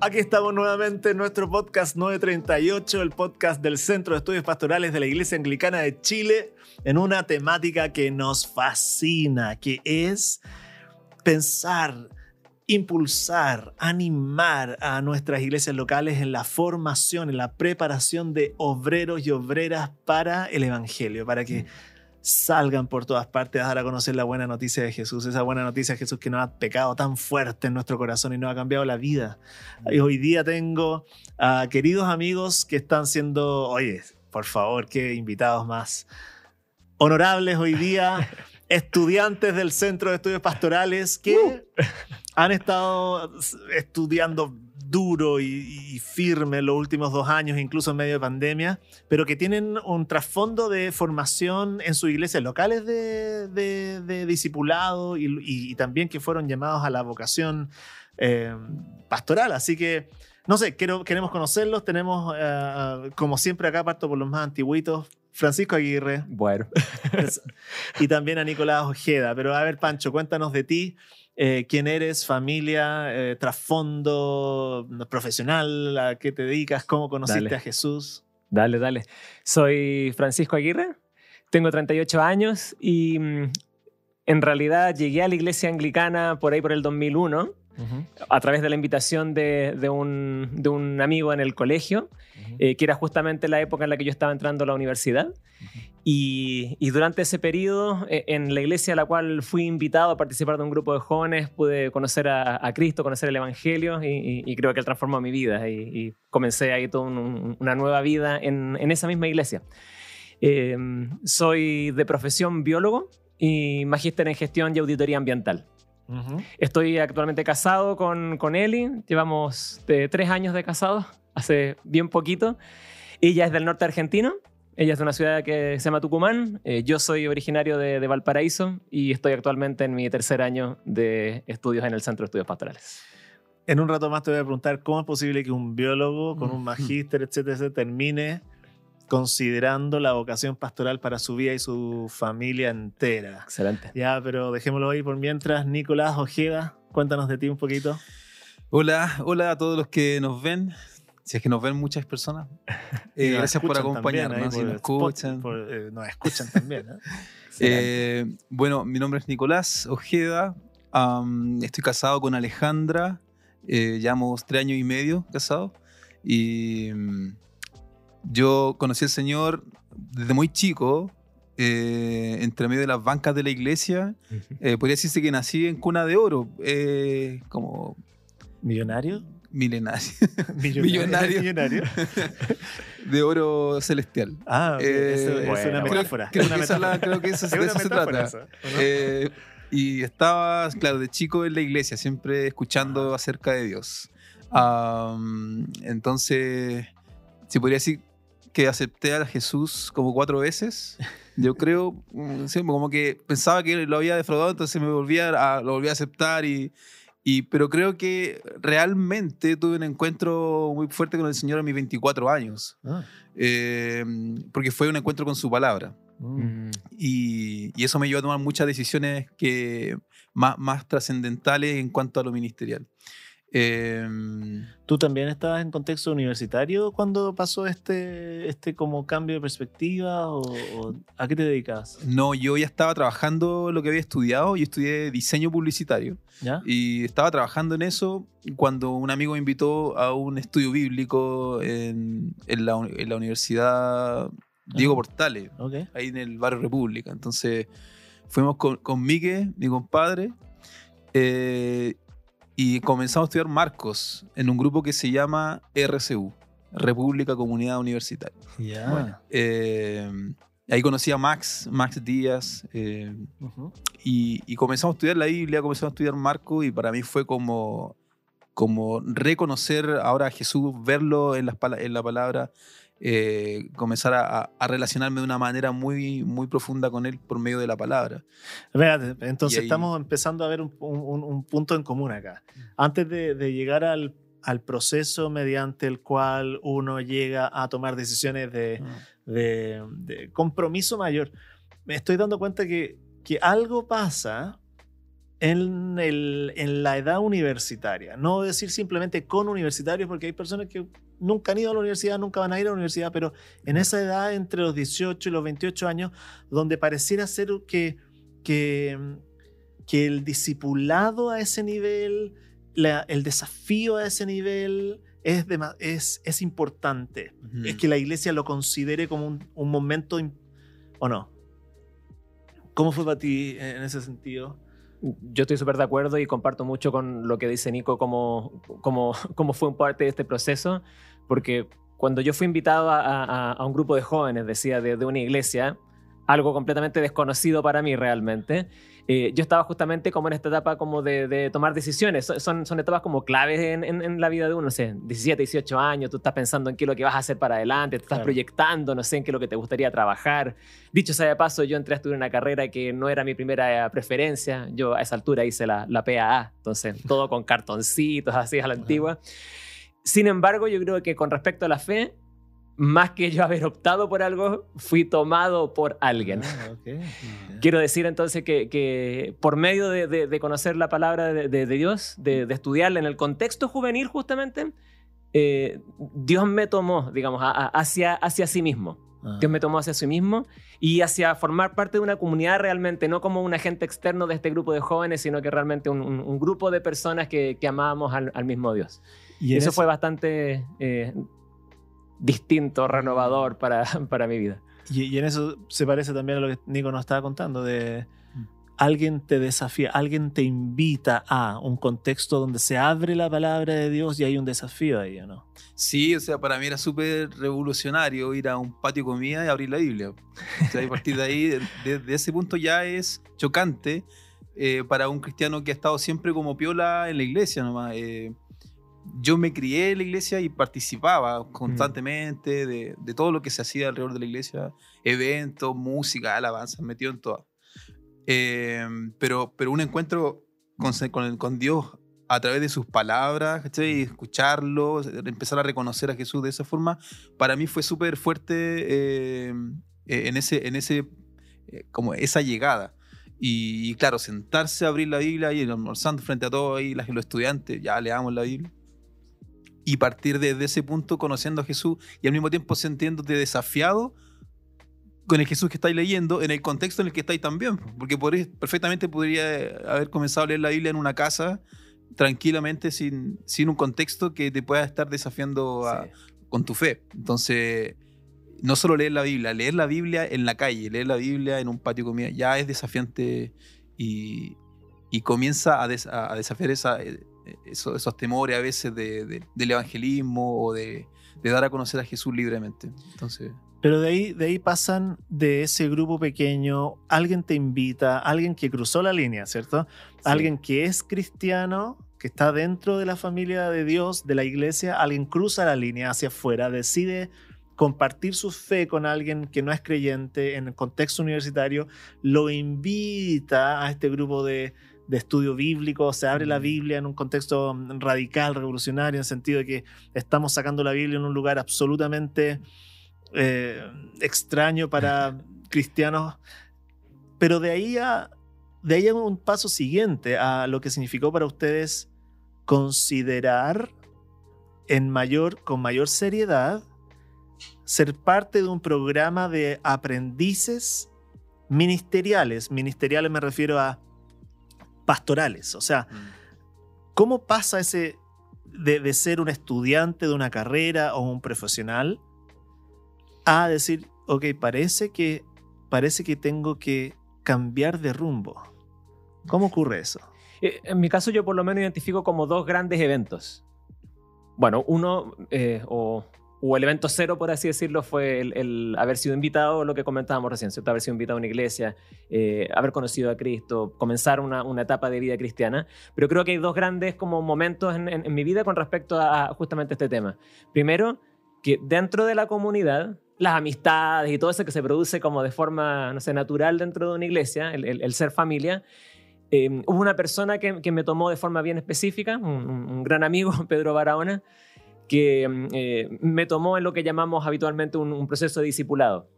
Aquí estamos nuevamente en nuestro podcast 938, el podcast del Centro de Estudios Pastorales de la Iglesia Anglicana de Chile, en una temática que nos fascina, que es pensar, impulsar, animar a nuestras iglesias locales en la formación, en la preparación de obreros y obreras para el Evangelio, para que salgan por todas partes a dar a conocer la buena noticia de Jesús, esa buena noticia de Jesús que nos ha pecado tan fuerte en nuestro corazón y nos ha cambiado la vida. Y hoy día tengo a queridos amigos que están siendo, oye, por favor, qué invitados más honorables hoy día, estudiantes del Centro de Estudios Pastorales que han estado estudiando duro y, firme los últimos dos años, incluso en medio de pandemia, pero que tienen un trasfondo de formación en sus iglesias locales de, de, discipulado y, también que fueron llamados a la vocación eh, pastoral. Así que, no sé, quiero, queremos conocerlos. Tenemos, eh, como siempre, acá parto por los más antiguitos. Francisco Aguirre. Bueno. y también a Nicolás Ojeda. Pero a ver, Pancho, cuéntanos de ti. Eh, quién eres, familia, eh, trasfondo profesional, a qué te dedicas, cómo conociste a Jesús. Dale, dale. Soy Francisco Aguirre, tengo 38 años y mm, en realidad llegué a la iglesia anglicana por ahí por el 2001 a través de la invitación de, un, amigo en el colegio, eh, que era justamente la época en la que yo estaba entrando a la universidad. Y, durante ese periodo, eh, en la iglesia a la cual fui invitado a participar de un grupo de jóvenes, pude conocer a, Cristo, conocer el Evangelio y, creo que él transformó mi vida y, comencé ahí toda una nueva vida en, esa misma iglesia. Em, soy de profesión biólogo y magíster en gestión y auditoría ambiental. Estoy actualmente casado con, con Eli, llevamos tres años de casado, hace bien poquito. Ella es del norte argentino, ella es de una ciudad que se llama Tucumán, eh, yo soy originario de, Valparaíso y estoy actualmente en mi tercer año de estudios en el Centro de Estudios Pastorales. En un rato más te voy a preguntar cómo es posible que un biólogo con un magíster, etcétera, termine considerando la vocación pastoral para su vida y su familia entera. Excelente. Ya, pero dejémoslo ahí por mientras. Nicolás Ojeda, cuéntanos de ti un poquito. Hola, hola a todos los que nos ven. Si es que nos ven muchas personas. Eh, gracias por acompañarnos. si nos escuchan. Eh, nos escuchan también. ¿eh? bueno, mi nombre es Nicolás Ojeda. estoy casado con Alejandra. llevamos tres años y medio casados. Y mm, yo conocí al Señor desde muy chico, eh, entre medio de las bancas de la iglesia. Eh, podría decirse que nací en cuna de oro, eh, como... ¿Millonario? Milenario. Millonario. Millonario. de oro celestial. Ah, es una metáfora. Creo, que, eso, de eso se trata. y estaba, claro, de chico en la iglesia, siempre escuchando acerca de Dios. entonces, si podría decir que acepté a Jesús como cuatro veces. Yo creo, mm, como que pensaba que lo había defraudado, entonces me volvía a, lo volví a aceptar y, y, pero creo que realmente tuve un encuentro muy fuerte con el Señor a mis 24 años, ah. em, porque fue un encuentro con su palabra. Mm. Y, y, eso me llevó a tomar muchas decisiones que, más, más trascendentales en cuanto a lo ministerial. Em, ¿Tú también estabas en contexto universitario cuando pasó este, este como cambio de perspectiva o, a qué te dedicas? No, yo ya estaba trabajando lo que había estudiado, yo estudié diseño publicitario y estaba trabajando en eso cuando un amigo me invitó a un estudio bíblico en, en, la, en la, Universidad Diego Portales, ahí en el barrio República. Entonces fuimos con, con Mike, mi compadre, eh, y comenzamos a estudiar Marcos en un grupo que se llama RCU, República Comunidad Universitaria. Eh, ahí conocí a Max, Max Díaz, eh, y, comenzamos a estudiar la Biblia, comenzamos a estudiar Marcos, y para mí fue como, como reconocer ahora a Jesús, verlo en, en la palabra, eh, comenzar a, relacionarme de una manera muy, muy profunda con él por medio de la palabra. entonces estamos empezando a ver un, punto en común acá. Antes de, llegar al, proceso mediante el cual uno llega a tomar decisiones de, mm. compromiso mayor, me estoy dando cuenta que, que algo pasa en, el, en la edad universitaria. No decir simplemente con universitarios, porque hay personas que nunca han ido a la universidad, nunca van a ir a la universidad, pero en esa edad entre los 18 y los 28 años, donde pareciera ser que, que, que el discipulado a ese nivel, el desafío a ese nivel es, es, es importante. Es que la iglesia lo considere como un, un momento, ¿o no? ¿Cómo fue para ti en ese sentido? Yo estoy súper de acuerdo y comparto mucho con lo que dice Nico, como cómo, cómo fue un parte de este proceso, porque cuando yo fui invitado a, a, un grupo de jóvenes, decía, de, de, una iglesia, algo completamente desconocido para mí realmente, eh, yo estaba justamente como en esta etapa como de, tomar decisiones. Son, son etapas como claves en, en, la vida de uno, no sé, 17, 18 años, tú estás pensando en qué es lo que vas a hacer para adelante, te estás proyectando, no sé, en qué es lo que te gustaría trabajar. Dicho sea de paso, yo entré a estudiar una carrera que no era mi primera preferencia. Yo a esa altura hice la, la PAA, entonces todo con cartoncitos así a la antigua. Sin embargo, yo creo que con respecto a la fe, más que yo haber optado por algo, fui tomado por alguien. Ah, Quiero decir entonces que, por medio de, conocer la palabra de, Dios, de, estudiarla en el contexto juvenil justamente, eh, Dios me tomó, digamos, hacia, hacia sí mismo. Ah. Dios me tomó hacia sí mismo y hacia formar parte de una comunidad realmente, no como un agente externo de este grupo de jóvenes, sino que realmente un, grupo de personas que, amábamos al, mismo Dios. Y eso, fue bastante eh, distinto, renovador para, para mi vida. Y, en eso se parece también a lo que Nico nos estaba contando, de mm. alguien te desafía, alguien te invita a un contexto donde se abre la palabra de Dios y hay un desafío ahí, ¿no? Sí, o sea, para mí era súper revolucionario ir a un patio de comida y abrir la Biblia. O sea, a partir de ahí, desde ese punto ya es chocante eh, para un cristiano que ha estado siempre como piola en la iglesia nomás. Eh, yo me crié en la iglesia y participaba mm. constantemente de, todo lo que se hacía alrededor de la iglesia, eventos, música, alabanza, metido en todo. Em, pero, pero un encuentro con, con, con, Dios a través de sus palabras, y escucharlo, empezar a reconocer a Jesús de esa forma, para mí fue súper fuerte em, e, en ese, en ese, eh, como esa llegada. Y, claro, sentarse a abrir la Biblia y almorzando frente a todos ahí, los estudiantes, ya leamos la Biblia y partir desde ese punto conociendo a Jesús y al mismo tiempo sintiéndote desafiado con el Jesús que estáis leyendo en el contexto en el que estáis también. Porque perfectamente podría haber comenzado a leer la Biblia en una casa tranquilamente sin, sin un contexto que te pueda estar desafiando con tu fe. Entonces, no solo leer la Biblia, leer la Biblia en la calle, leer la Biblia en un patio de comida, ya es desafiante y, comienza a, a desafiar esa, esos, temores a veces del evangelismo o de, dar a conocer a Jesús libremente. Entonces... Pero de ahí, de ahí pasan de ese grupo pequeño, alguien te invita, alguien que cruzó la línea, ¿cierto? Alguien que es cristiano, que está dentro de la familia de Dios, de la iglesia, alguien cruza la línea hacia afuera, decide compartir su fe con alguien que no es creyente en el contexto universitario, lo invita a este grupo de, de estudio bíblico, se abre la Biblia en un contexto radical, revolucionario, en el sentido de que estamos sacando la Biblia en un lugar absolutamente eh, extraño para cristianos. Pero de ahí a, de ahí a un paso siguiente a lo que significó para ustedes considerar en mayor, con mayor seriedad ser parte de un programa de aprendices ministeriales. Ministeriales me refiero a pastorales. O sea. ¿cómo pasa ese de, ser un estudiante de una carrera o un profesional a decir, ok, parece que, parece que tengo que cambiar de rumbo? ¿Cómo ocurre eso? Eh, en mi caso yo por lo menos identifico como dos grandes eventos. Bueno, uno, eh, o o el evento cero, por así decirlo, fue el, haber sido invitado, lo que comentábamos recién, ¿cierto? haber sido invitado a una iglesia, eh, haber conocido a Cristo, comenzar una, una, etapa de vida cristiana. Pero creo que hay dos grandes como momentos en, mi vida con respecto a, justamente este tema. Primero, que dentro de la comunidad, las amistades y todo eso que se produce como de forma, no sé, natural dentro de una iglesia, el, ser familia, eh, hubo una persona que, me tomó de forma bien específica, un gran amigo, Pedro Barahona, que mm, eh, me tomó en lo que llamamos habitualmente un, proceso de discipulado.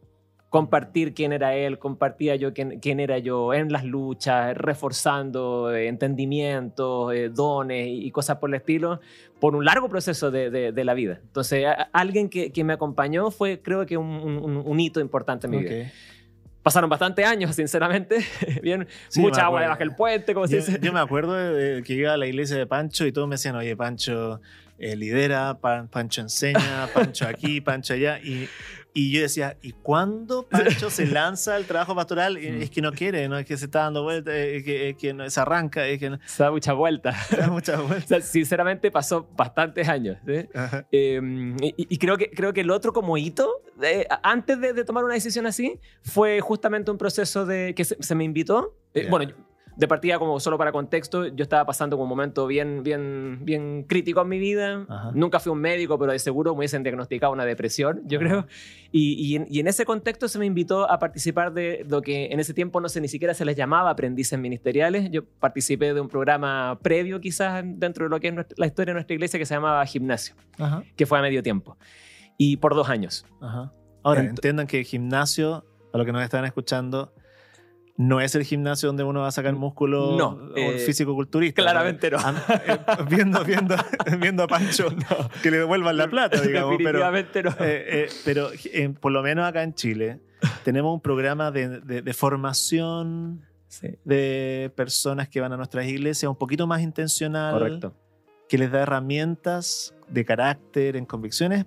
compartir quién era él, compartía yo quién, quién era yo en las luchas, reforzando eh, entendimientos, eh, dones y, cosas por el estilo, por un largo proceso de, de, la vida. Entonces, alguien que, que, me acompañó fue, creo que, un, un, hito importante en mi vida. Pasaron bastantes años, sinceramente. Bien, mucha agua debajo del puente, como se dice. Yo me acuerdo de que iba a la iglesia de Pancho y todos me decían, oye, Pancho eh, lidera, Pancho enseña, Pancho aquí, Pancho allá. Y y yo decía, ¿y cuándo Pancho se lanza al trabajo pastoral? Mm. Es que no quiere, no es que se está dando vuelta, es que, que no, se arranca, es que no. Se da mucha vuelta. Se da mucha vuelta. sinceramente pasó bastantes años. Em, y, creo, que, creo que el otro como hito, antes de, tomar una decisión así, fue justamente un proceso de que se, me invitó. Eh, bueno, de partida, como solo para contexto, yo estaba pasando un momento bien, bien, bien crítico en mi vida. Nunca fui un médico, pero de seguro me hubiesen diagnosticado una depresión, yo creo. Y, y, en, ese contexto se me invitó a participar de lo que en ese tiempo no sé ni siquiera se les llamaba aprendices ministeriales. Yo participé de un programa previo, quizás dentro de lo que es la historia de nuestra iglesia, que se llamaba Gimnasio, que fue a medio tiempo. Y por dos años. Ahora, entiendan que gimnasio, a lo que nos están escuchando, no es el gimnasio donde uno va a sacar músculo no, eh, físico-culturista. Claramente no. Eh, viendo, viendo, viendo a Pancho que le devuelvan la plata, digamos. Definitivamente pero, no. Eh, pero por lo menos acá en Chile tenemos un programa de, de, formación de personas que van a nuestras iglesias un poquito más intencional. Correcto. Que les da herramientas de carácter, en convicciones,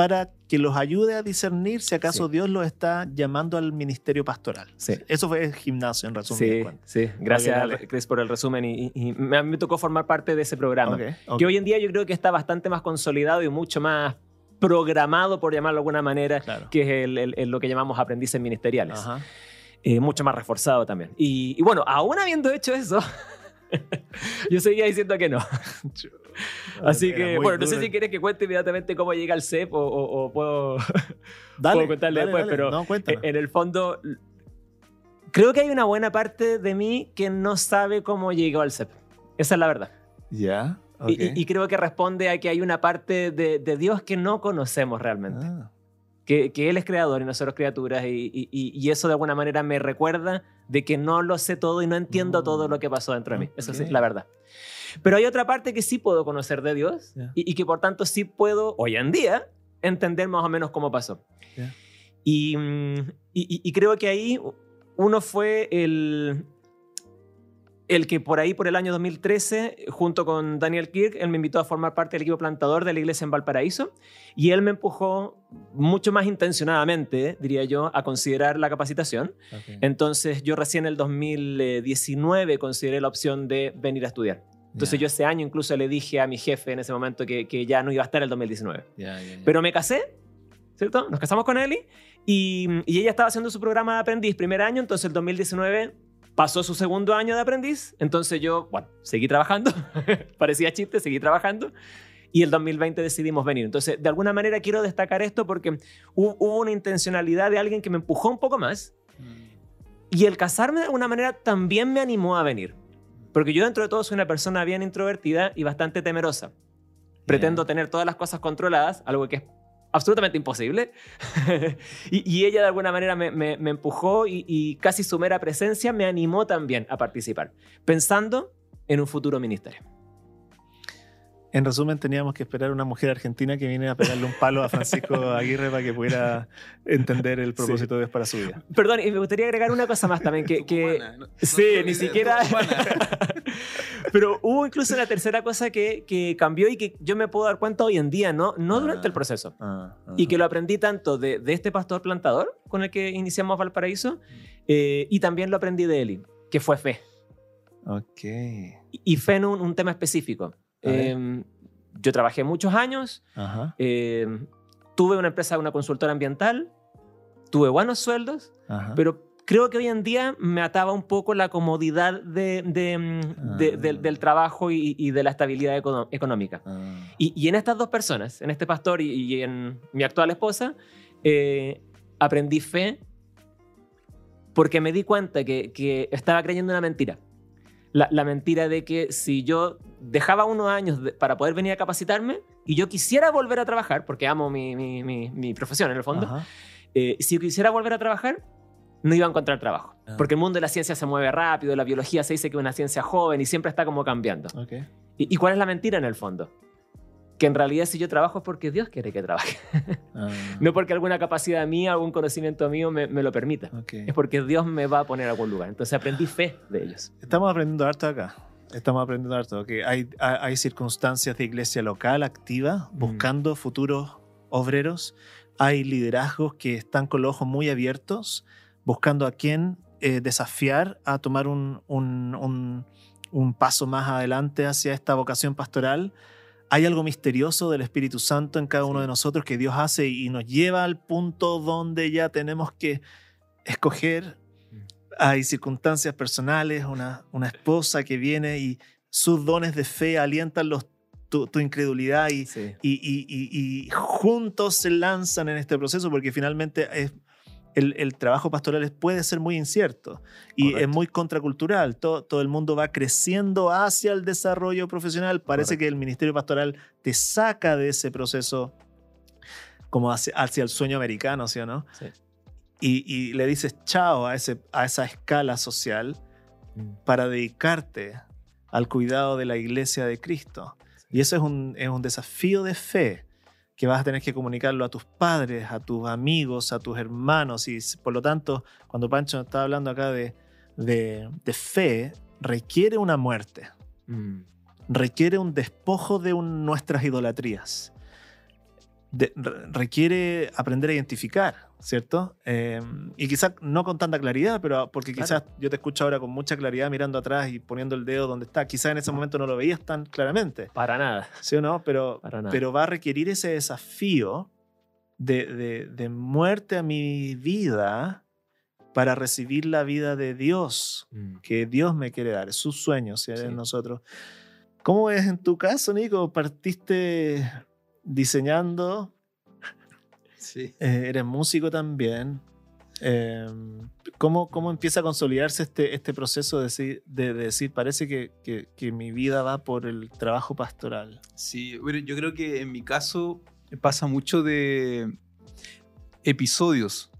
para que los ayude a discernir si acaso Dios los está llamando al ministerio pastoral. Sí. Eso fue el gimnasio, en resumen. Sí, sí. gracias Chris por el resumen. Y, a mí me tocó formar parte de ese programa, que hoy en día yo creo que está bastante más consolidado y mucho más programado, por llamarlo de alguna manera, que es lo que llamamos aprendices ministeriales. Eh, mucho más reforzado también. Y, bueno, aún habiendo hecho eso, yo seguía diciendo que no. Así que, bueno, no sé si quieres que cuente inmediatamente cómo llega al CEP o, puedo, dale, contarle después, pero no, en el fondo creo que hay una buena parte de mí que no sabe cómo llegó al CEP. Esa es la verdad. Ya. Y, creo que responde a que hay una parte de, Dios que no conocemos realmente. Ah. Que, que, Él es creador y nosotros criaturas, y, y, eso de alguna manera me recuerda de que no lo sé todo y no entiendo todo lo que pasó dentro de mí. Eso sí, la verdad. Pero hay otra parte que sí puedo conocer de Dios y, que por tanto sí puedo, hoy en día, entender más o menos cómo pasó. Mm, y, y, creo que ahí uno fue el, el que por ahí, por el año 2013, junto con Daniel Kirk, él me invitó a formar parte del equipo plantador de la iglesia en Valparaíso y él me empujó mucho más intencionadamente, diría yo, a considerar la capacitación. Entonces yo recién en el 2019 consideré la opción de venir a estudiar. Entonces yo ese año incluso le dije a mi jefe en ese momento que, que ya no iba a estar el 2019. Pero me casé, ¿cierto? Nos casamos con Eli y, y, ella estaba haciendo su programa de aprendiz primer año, entonces el 2019 pasó su segundo año de aprendiz, entonces yo, bueno, seguí trabajando, parecía chiste, seguí trabajando. Y el 2020 decidimos venir. Entonces, de alguna manera quiero destacar esto porque hubo una intencionalidad de alguien que me empujó un poco más. Mm. Y el casarme de alguna manera también me animó a venir. Porque yo dentro de todo soy una persona bien introvertida y bastante temerosa. Pretendo tener todas las cosas controladas, algo que es absolutamente imposible. y, ella de alguna manera me, empujó y, y, casi su mera presencia me animó también a participar, pensando en un futuro ministerio. En resumen, teníamos que esperar una mujer argentina que viene a pegarle un palo a Francisco Aguirre para que pudiera entender el propósito de Dios para su vida. Perdón, y me gustaría agregar una cosa más también, que... que... sí, ni siquiera... Pero hubo incluso una tercera cosa que, que, cambió y que yo me puedo dar cuenta hoy en día, no, no durante el ah, proceso. Ah, y que lo aprendí tanto de, de, este pastor plantador con el que iniciamos Valparaíso, mm. eh, y también lo aprendí de Eli, que fue fe. Ok. Y, fe en un, un tema específico. Em, yo trabajé muchos años, em, tuve una empresa, una consultora ambiental, tuve buenos sueldos, pero creo que hoy en día me ataba un poco la comodidad de, mm, del, ah. trabajo y, de la estabilidad económica. Ah. Y, en estas dos personas, en este pastor y, en mi actual esposa, eh, aprendí fe porque me di cuenta que, que estaba creyendo una mentira la, mentira de que si yo dejaba unos años para poder venir a capacitarme y yo quisiera volver a trabajar, porque amo mi, mi, mi, profesión en el fondo, Eh, si quisiera volver a trabajar, no iba a encontrar trabajo. Ah. Porque el mundo de la ciencia se mueve rápido, la biología se dice que es una ciencia joven y siempre está como cambiando. ¿Y, cuál es la mentira en el fondo? Que en realidad si yo trabajo es porque Dios quiere que trabaje. Ah. no porque alguna capacidad mía, algún conocimiento mío me, lo permita. Es porque Dios me va a poner a algún lugar. Entonces aprendí fe de ellos. Estamos aprendiendo harto acá. Estamos aprendiendo harto. Que hay, hay circunstancias de iglesia local activa mm. buscando futuros obreros. Hay liderazgos que están con los ojos muy abiertos buscando a quién eh, desafiar a tomar un, un, un, paso más adelante hacia esta vocación pastoral. Hay algo misterioso del Espíritu Santo en cada uno de nosotros que Dios hace y nos lleva al punto donde ya tenemos que escoger. Mm. Hay circunstancias personales, una, una esposa que viene y sus dones de fe alientan los, tu, tu, incredulidad y, y, y, y, juntos se lanzan en este proceso porque finalmente es, el, trabajo pastoral puede ser muy incierto y es muy contracultural. Todo, todo, el mundo va creciendo hacia el desarrollo profesional. Parece que el ministerio pastoral te saca de ese proceso como hacia, hacia el sueño americano, ¿sí o no? Y, le dices chao a, ese, a esa escala social mm. para dedicarte al cuidado de la iglesia de Cristo. Y eso es un, es un desafío de fe que vas a tener que comunicarlo a tus padres, a tus amigos, a tus hermanos. Y por lo tanto, cuando Pancho está hablando acá de, de, fe, requiere una muerte. Mm. Requiere un despojo de nuestras idolatrías requiere aprender a identificar, ¿cierto? Em, y quizás no con tanta claridad, pero porque quizás yo te escucho ahora con mucha claridad mirando atrás y poniendo el dedo donde está. Quizás en ese momento no lo veías tan claramente. Para nada. ¿Sí o no? Pero, pero va a requerir ese desafío de, de, muerte a mi vida para recibir la vida de Dios, mm. que Dios me quiere dar, es su sueño, si en nosotros. ¿Cómo es en tu caso, Nico? ¿Partiste diseñando. Sí. Eh, eres músico también. Em, ¿cómo, ¿cómo, empieza a consolidarse este, este proceso de decir, de, decir parece que, que, mi vida va por el trabajo pastoral? Sí, bueno, yo creo que en mi caso pasa mucho de episodios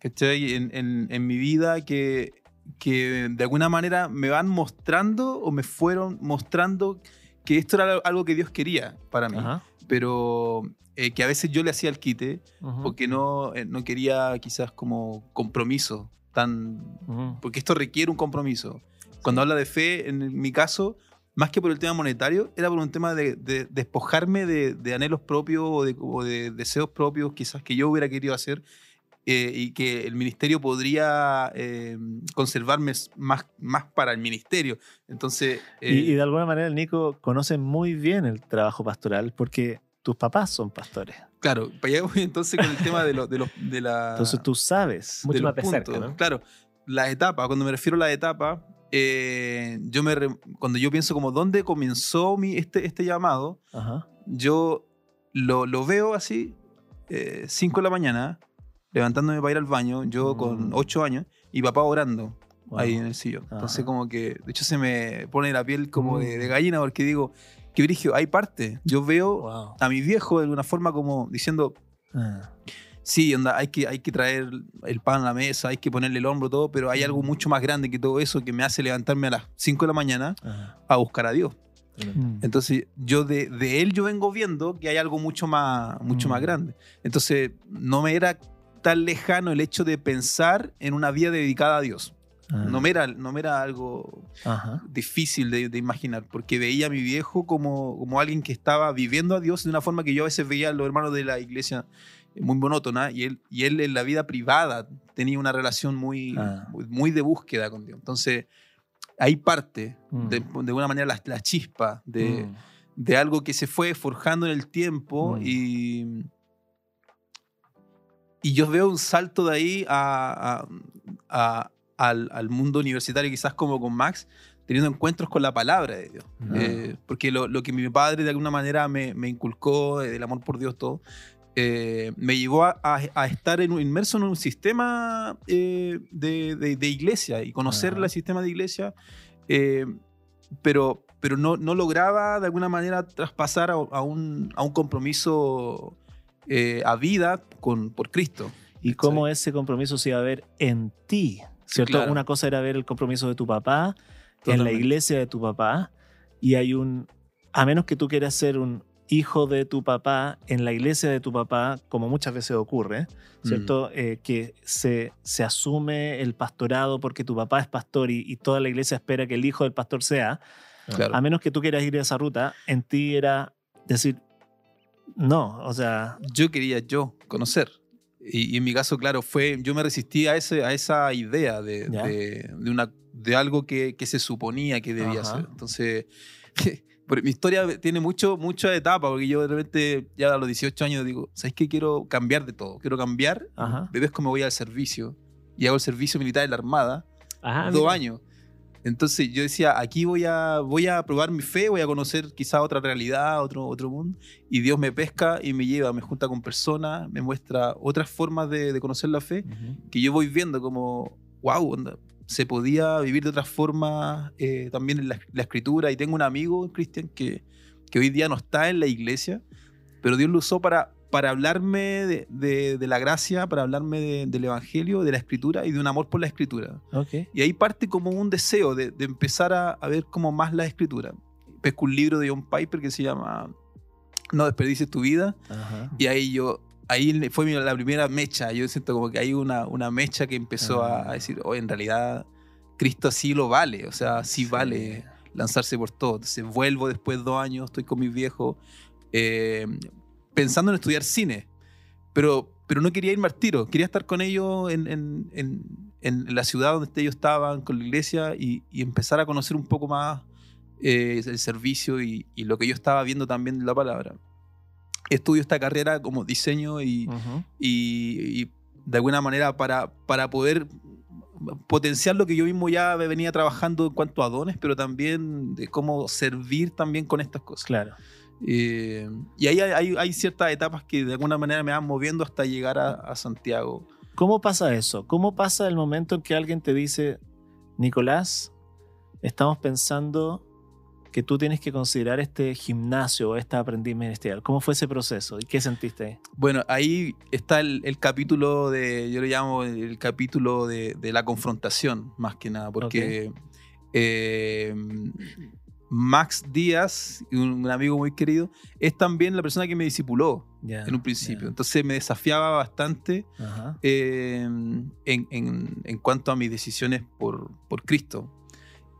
¿cachai? En, en, en mi vida que, que de alguna manera me van mostrando o me fueron mostrando que esto era algo que Dios quería para mí. Ajá pero eh, que a veces yo le hacía el quite porque no, eh, no quería quizás como compromiso tan... Porque esto requiere un compromiso. Cuando habla de fe, en mi caso, más que por el tema monetario, era por un tema de, despojarme de, anhelos propios o de, deseos propios quizás que yo hubiera querido hacer eh, y que el ministerio podría conservarme más, más para el ministerio. Entonces, y, de alguna manera el Nico conoce muy bien el trabajo pastoral porque tus papás son pastores. Claro, para allá voy entonces con el tema de, de, de la... Entonces tú sabes. Mucho más cerca, ¿no? Claro, la etapa, cuando me refiero a la etapa, eh, yo me cuando yo pienso como dónde comenzó mi, este, este llamado, yo lo, lo, veo así, 5 eh, de la mañana, levantándome para ir al baño, yo con 8 mm. años, y papá orando ahí en el sillón. Entonces como que, de hecho se me pone la piel como de, de, mm. gallina porque digo, que Virgio, hay parte. Yo veo a mi viejo de alguna forma como diciendo, ah. sí, onda, hay, que, hay que traer el pan a la mesa, hay que ponerle el hombro, todo, pero hay algo mm. mucho más grande que todo eso que me hace levantarme a las 5 de la mañana a buscar a Dios. Mm. Entonces, yo de, de, él yo vengo viendo que hay algo mucho más, mucho más grande. Entonces, no me era tan lejano el hecho de pensar en una vida dedicada a Dios. No, me era, no me era algo difícil de, imaginar, porque veía a mi viejo como, como alguien que estaba viviendo a Dios de una forma que yo a veces veía a los hermanos de la iglesia muy monótona y él, y él en la vida privada tenía una relación muy, ah. muy, de búsqueda con Dios. Entonces, ahí parte de, mm. de, una manera la, la chispa de, mm. de, algo que se fue forjando en el tiempo mm. y, y yo veo un salto de ahí a, a al, mundo universitario, quizás como con Max, teniendo encuentros con la palabra de Dios. Eh, porque lo, que mi padre de alguna manera me, inculcó, eh, el amor por Dios, todo, eh, me llevó a, estar en, inmerso en un sistema de, iglesia y conocer el sistema de iglesia, pero, pero no, no, lograba de alguna manera traspasar a, un, a un, compromiso a vida con, por Cristo. y cómo ese compromiso se iba a ver en ti, ¿cierto? Una cosa era ver el compromiso de tu papá en la iglesia de tu papá y hay un, a menos que tú quieras ser un hijo de tu papá en la iglesia de tu papá, como muchas veces ocurre, ¿cierto? Mm. Eh, que se, se asume el pastorado porque tu papá es pastor y, toda la iglesia espera que el hijo del pastor sea. A menos que tú quieras ir a esa ruta, en ti era decir, no, o sea... Yo quería yo conocer. Y, en mi caso, claro, fue, yo me resistí a, ese, a esa idea de, de, una, de algo que, que, se suponía que debía ser. Entonces, mi historia tiene mucho, mucha etapa, porque yo de repente, ya a los 18 años, digo, ¿sabes qué? Quiero cambiar de todo. Quiero cambiar. Ves cómo voy al servicio. Y hago el servicio militar en la Armada. dos años. Entonces yo decía, aquí voy a, voy a probar mi fe, voy a conocer quizá otra realidad, otro, otro mundo. Y Dios me pesca y me lleva, me junta con personas, me muestra otras formas de, conocer la fe, que yo voy viendo como, wow, onda, se podía vivir de otra forma eh, también en la, escritura. Y tengo un amigo, Cristian, que, que hoy día no está en la iglesia, pero Dios lo usó para, para hablarme de, de, la gracia, para hablarme del evangelio, de la escritura y de un amor por la escritura. Y ahí parte como un deseo de, empezar a, a, ver como más la escritura. Pesco un libro de John Piper que se llama No desperdices tu vida. Y ahí yo ahí fue la primera mecha. Yo siento como que hay una, una mecha que empezó a, ah. decir, oh, en realidad Cristo sí lo vale, o sea, sí, vale lanzarse por todo. Entonces vuelvo después de dos años, estoy con mis viejos, eh, pensando en estudiar cine, pero, pero no quería irme al tiro, quería estar con ellos en, en, en, la ciudad donde ellos estaban, con la iglesia, y, y empezar a conocer un poco más eh, el servicio y, y, lo que yo estaba viendo también de la palabra estudio esta carrera como diseño y, y, de alguna manera para, para poder potenciar lo que yo mismo ya venía trabajando en cuanto a dones, pero también de cómo servir también con estas cosas. Claro. Eh, y ahí hay, hay, ciertas etapas que de alguna manera me van moviendo hasta llegar a, a Santiago. ¿Cómo pasa eso? ¿Cómo pasa el momento en que alguien te dice, Nicolás, estamos pensando que tú tienes que considerar este gimnasio o esta aprendiz ministerial. ¿Cómo fue ese proceso y qué sentiste ahí? Bueno, ahí está el, capítulo de, yo le llamo el capítulo de, la confrontación, más que nada, porque eh, Max Díaz, un, amigo muy querido, es también la persona que me discipuló en un principio. Entonces me desafiaba bastante eh, en, en, cuanto a mis decisiones por, por Cristo.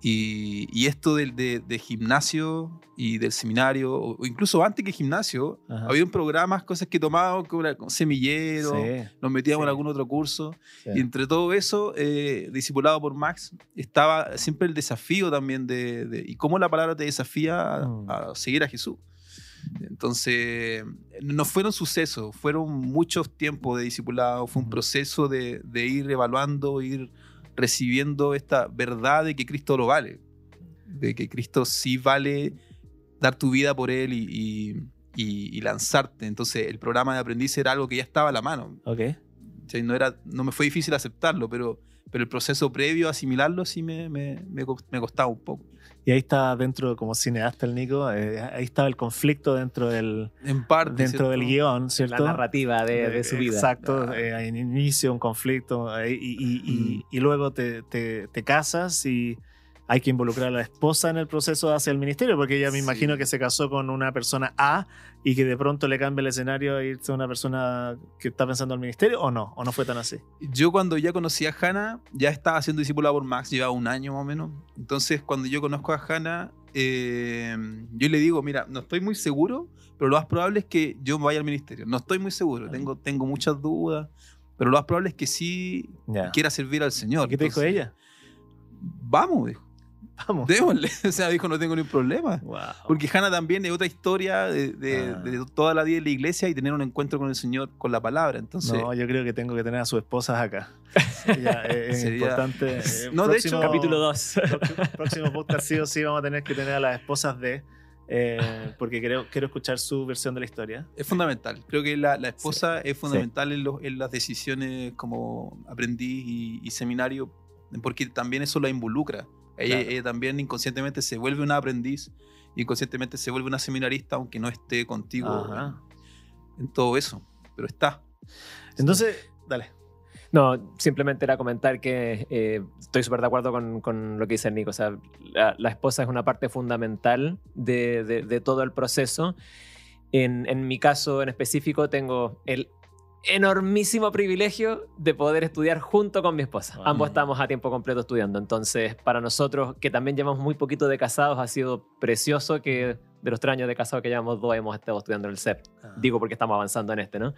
Y, esto del de, gimnasio y del seminario, o incluso antes que gimnasio, había un programa, cosas que tomábamos como, semillero, nos metíamos en algún otro curso. Y entre todo eso, eh, discipulado por Max, estaba siempre el desafío también de, y cómo la palabra te desafía a, mm. a seguir a Jesús. Entonces, no fueron sucesos, fueron muchos tiempos de discipulado, fue un proceso de, de ir evaluando, ir recibiendo esta verdad de que Cristo lo vale, de que Cristo sí vale dar tu vida por Él y, lanzarte. Entonces el programa de aprendiz era algo que ya estaba a la mano. Okay. no, era, no me fue difícil aceptarlo, pero, pero el proceso previo a asimilarlo sí me, me, me costaba un poco. Y ahí está dentro, como cineasta el Nico, eh, ahí estaba el conflicto dentro del, en parte, dentro del guion, ¿cierto? La narrativa de, su vida. Exacto, ah. eh, inicio un conflicto y, y, y, luego te, te, te casas y hay que involucrar a la esposa en el proceso hacia el ministerio, porque ella me imagino que se casó con una persona A y que de pronto le cambia el escenario a irse a una persona que está pensando en el ministerio, o no, o no fue tan así. Yo cuando ya conocí a Hannah, ya estaba siendo discípula por Max, llevaba un año más o menos. Entonces, cuando yo conozco a Hannah, eh, yo le digo, mira, no estoy muy seguro, pero lo más probable es que yo vaya al ministerio. No estoy muy seguro, tengo, tengo muchas dudas, pero lo más probable es que sí quiera servir al Señor. ¿Qué te dijo ella? Vamos, dijo. Vamos. Démosle. O sea, dijo, no tengo ningún problema. Porque Hannah también es otra historia de, ah. toda la vida de la iglesia y tener un encuentro con el Señor con la palabra. Entonces, no, yo creo que tengo que tener a sus esposas acá. es, importante. no, de hecho, capítulo 2. Próximo podcast sí o sí vamos a tener que tener a las esposas de... Eh, porque quiero, quiero escuchar su versión de la historia. Es fundamental. Creo que la, esposa es fundamental en, las decisiones como aprendiz y, y seminario, porque también eso la involucra. Ella, también inconscientemente se vuelve una aprendiz, inconscientemente se vuelve una seminarista, aunque no esté contigo en todo eso, pero está. Entonces, dale. No, simplemente era comentar que eh, estoy súper de acuerdo con, lo que dice Nico. O sea, la, esposa es una parte fundamental de, todo el proceso. En, en, mi caso en específico, tengo el enormísimo privilegio de poder estudiar junto con mi esposa. Ambos estamos a tiempo completo estudiando. Entonces, para nosotros, que también llevamos muy poquito de casados, ha sido precioso que de los tres años de casados que llevamos dos hemos estado estudiando en el CEP. Ah. Digo porque estamos avanzando en este, ¿no?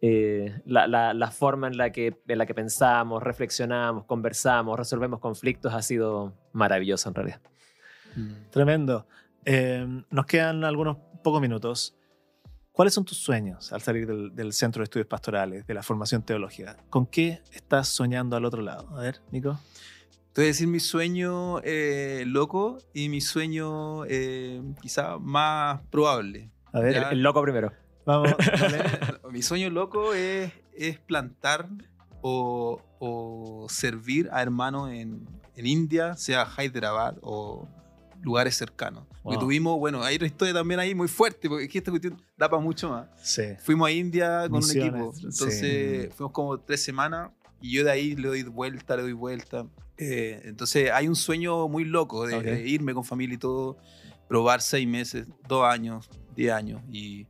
Eh, la, forma en la, que, en la que pensamos, reflexionamos, conversamos, resolvemos conflictos ha sido maravilloso en realidad. Mm. Tremendo. Eh, nos quedan algunos pocos minutos. ¿Cuáles son tus sueños al salir del, Centro de Estudios Pastorales, de la formación teológica? ¿Con qué estás soñando al otro lado? A ver, Nico. Te voy a decir mi sueño eh, loco y mi sueño quizá más probable. A ver, el loco primero. Vamos, Mi sueño loco es, es plantar o, servir a hermanos en, en, India, sea Hyderabad o lugares cercanos. Porque tuvimos, bueno, hay una historia también ahí muy fuerte, porque esta cuestión da para mucho más. Sí. Fuimos a India con un equipo, entonces fuimos como tres semanas y yo de ahí le doy vuelta, le doy vuelta. Eh, entonces hay un sueño muy loco de, de, irme con familia y todo, probar seis meses, dos años, diez años y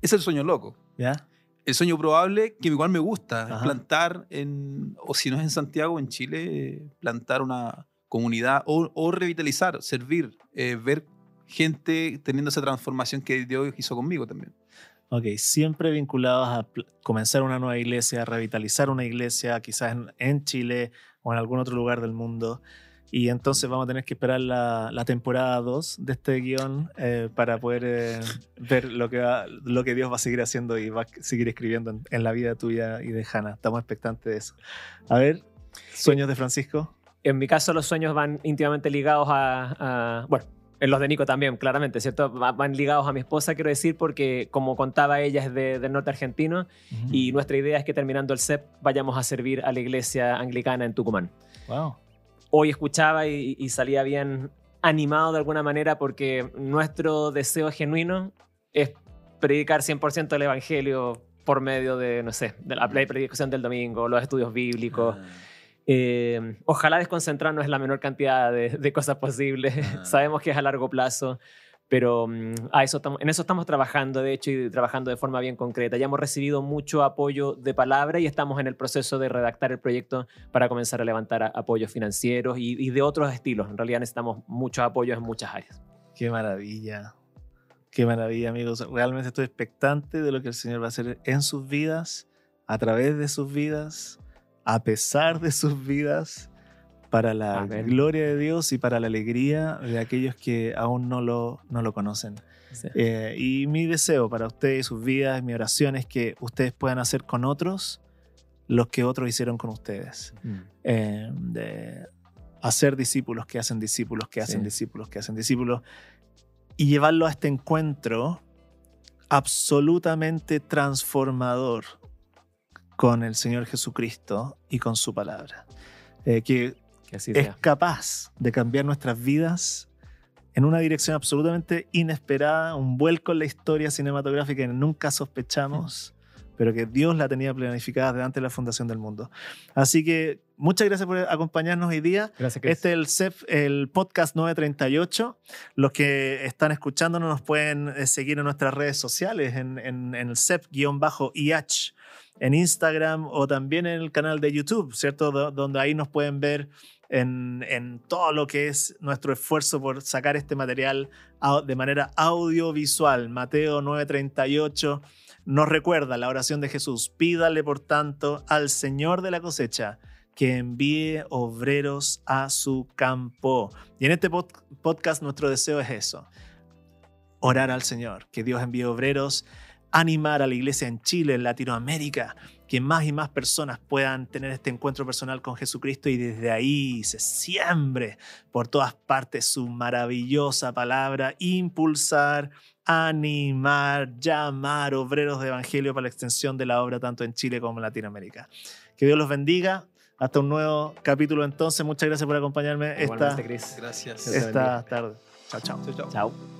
es el sueño loco. ¿Ya? El sueño probable, que igual me gusta, plantar en, o si no es en Santiago, en Chile, plantar una comunidad o, revitalizar, servir, eh, ver gente teniendo esa transformación que Dios hizo conmigo también. Ok, siempre vinculados a comenzar una nueva iglesia, revitalizar una iglesia, quizás en, en Chile o en algún otro lugar del mundo. Y entonces vamos a tener que esperar la, la temporada 2 de este guion eh, para poder eh, ver lo que, va, lo que Dios va a seguir haciendo y va a seguir escribiendo en, la vida tuya y de Hannah. Estamos expectantes de eso. A ver, sueños de Francisco. En mi caso los sueños van íntimamente ligados a, bueno, en los de Nico también, claramente, ¿cierto? Van ligados a mi esposa, quiero decir, porque como contaba ella es de, del norte argentino y nuestra idea es que terminando el CEP vayamos a servir a la iglesia anglicana en Tucumán. Wow hoy escuchaba y, salía bien animado de alguna manera porque nuestro deseo genuino es predicar 100% el Evangelio por medio de, no sé, de la predicación del domingo, los estudios bíblicos. Ah. Eh, ojalá desconcentrarnos en la menor cantidad de, cosas posibles. Ah. Sabemos que es a largo plazo, pero mm, a eso en eso estamos trabajando, de hecho, y trabajando de forma bien concreta. Ya hemos recibido mucho apoyo de palabra y estamos en el proceso de redactar el proyecto para comenzar a levantar apoyos financieros y, de otros estilos. En realidad necesitamos muchos apoyos en muchas áreas. Qué maravilla. Qué maravilla, amigos. Realmente estoy expectante de lo que el Señor va a hacer en sus vidas, a través de sus vidas, a pesar de sus vidas para la gloria de Dios y para la alegría de aquellos que aún no lo, no lo conocen. Eh, y mi deseo para ustedes sus vidas, mi oración es que ustedes puedan hacer con otros lo que otros hicieron con ustedes. Mm. Eh, de hacer discípulos que hacen discípulos, que hacen discípulos, que hacen discípulos. Y llevarlo a este encuentro absolutamente transformador con el Señor Jesucristo y con su palabra. Eh, que es capaz de cambiar nuestras vidas en una dirección absolutamente inesperada, un vuelco en la historia cinematográfica que nunca sospechamos, pero que Dios la tenía planificada desde antes de la fundación del mundo. Así que muchas gracias por acompañarnos hoy día. Gracias, este es el, el podcast 938. Los que están escuchándonos nos pueden eh, seguir en nuestras redes sociales, en, en, en el CEP-IH en Instagram o también en el canal de YouTube, ¿cierto? donde ahí nos pueden ver en, todo lo que es nuestro esfuerzo por sacar este material de manera audiovisual. Mateo 9:38 nos recuerda la oración de Jesús. Pídale, por tanto, al Señor de la cosecha que envíe obreros a su campo. Y en este podcast nuestro deseo es eso, orar al Señor, que Dios envíe obreros, animar a la iglesia en Chile, en Latinoamérica, que más y más personas puedan tener este encuentro personal con Jesucristo y desde ahí se siembre por todas partes su maravillosa palabra, impulsar, animar, llamar obreros de evangelio para la extensión de la obra tanto en Chile como en Latinoamérica. Que Dios los bendiga. Hasta un nuevo capítulo entonces. Muchas gracias por acompañarme esta, Gracias. esta tarde. Chao, chao. Chao.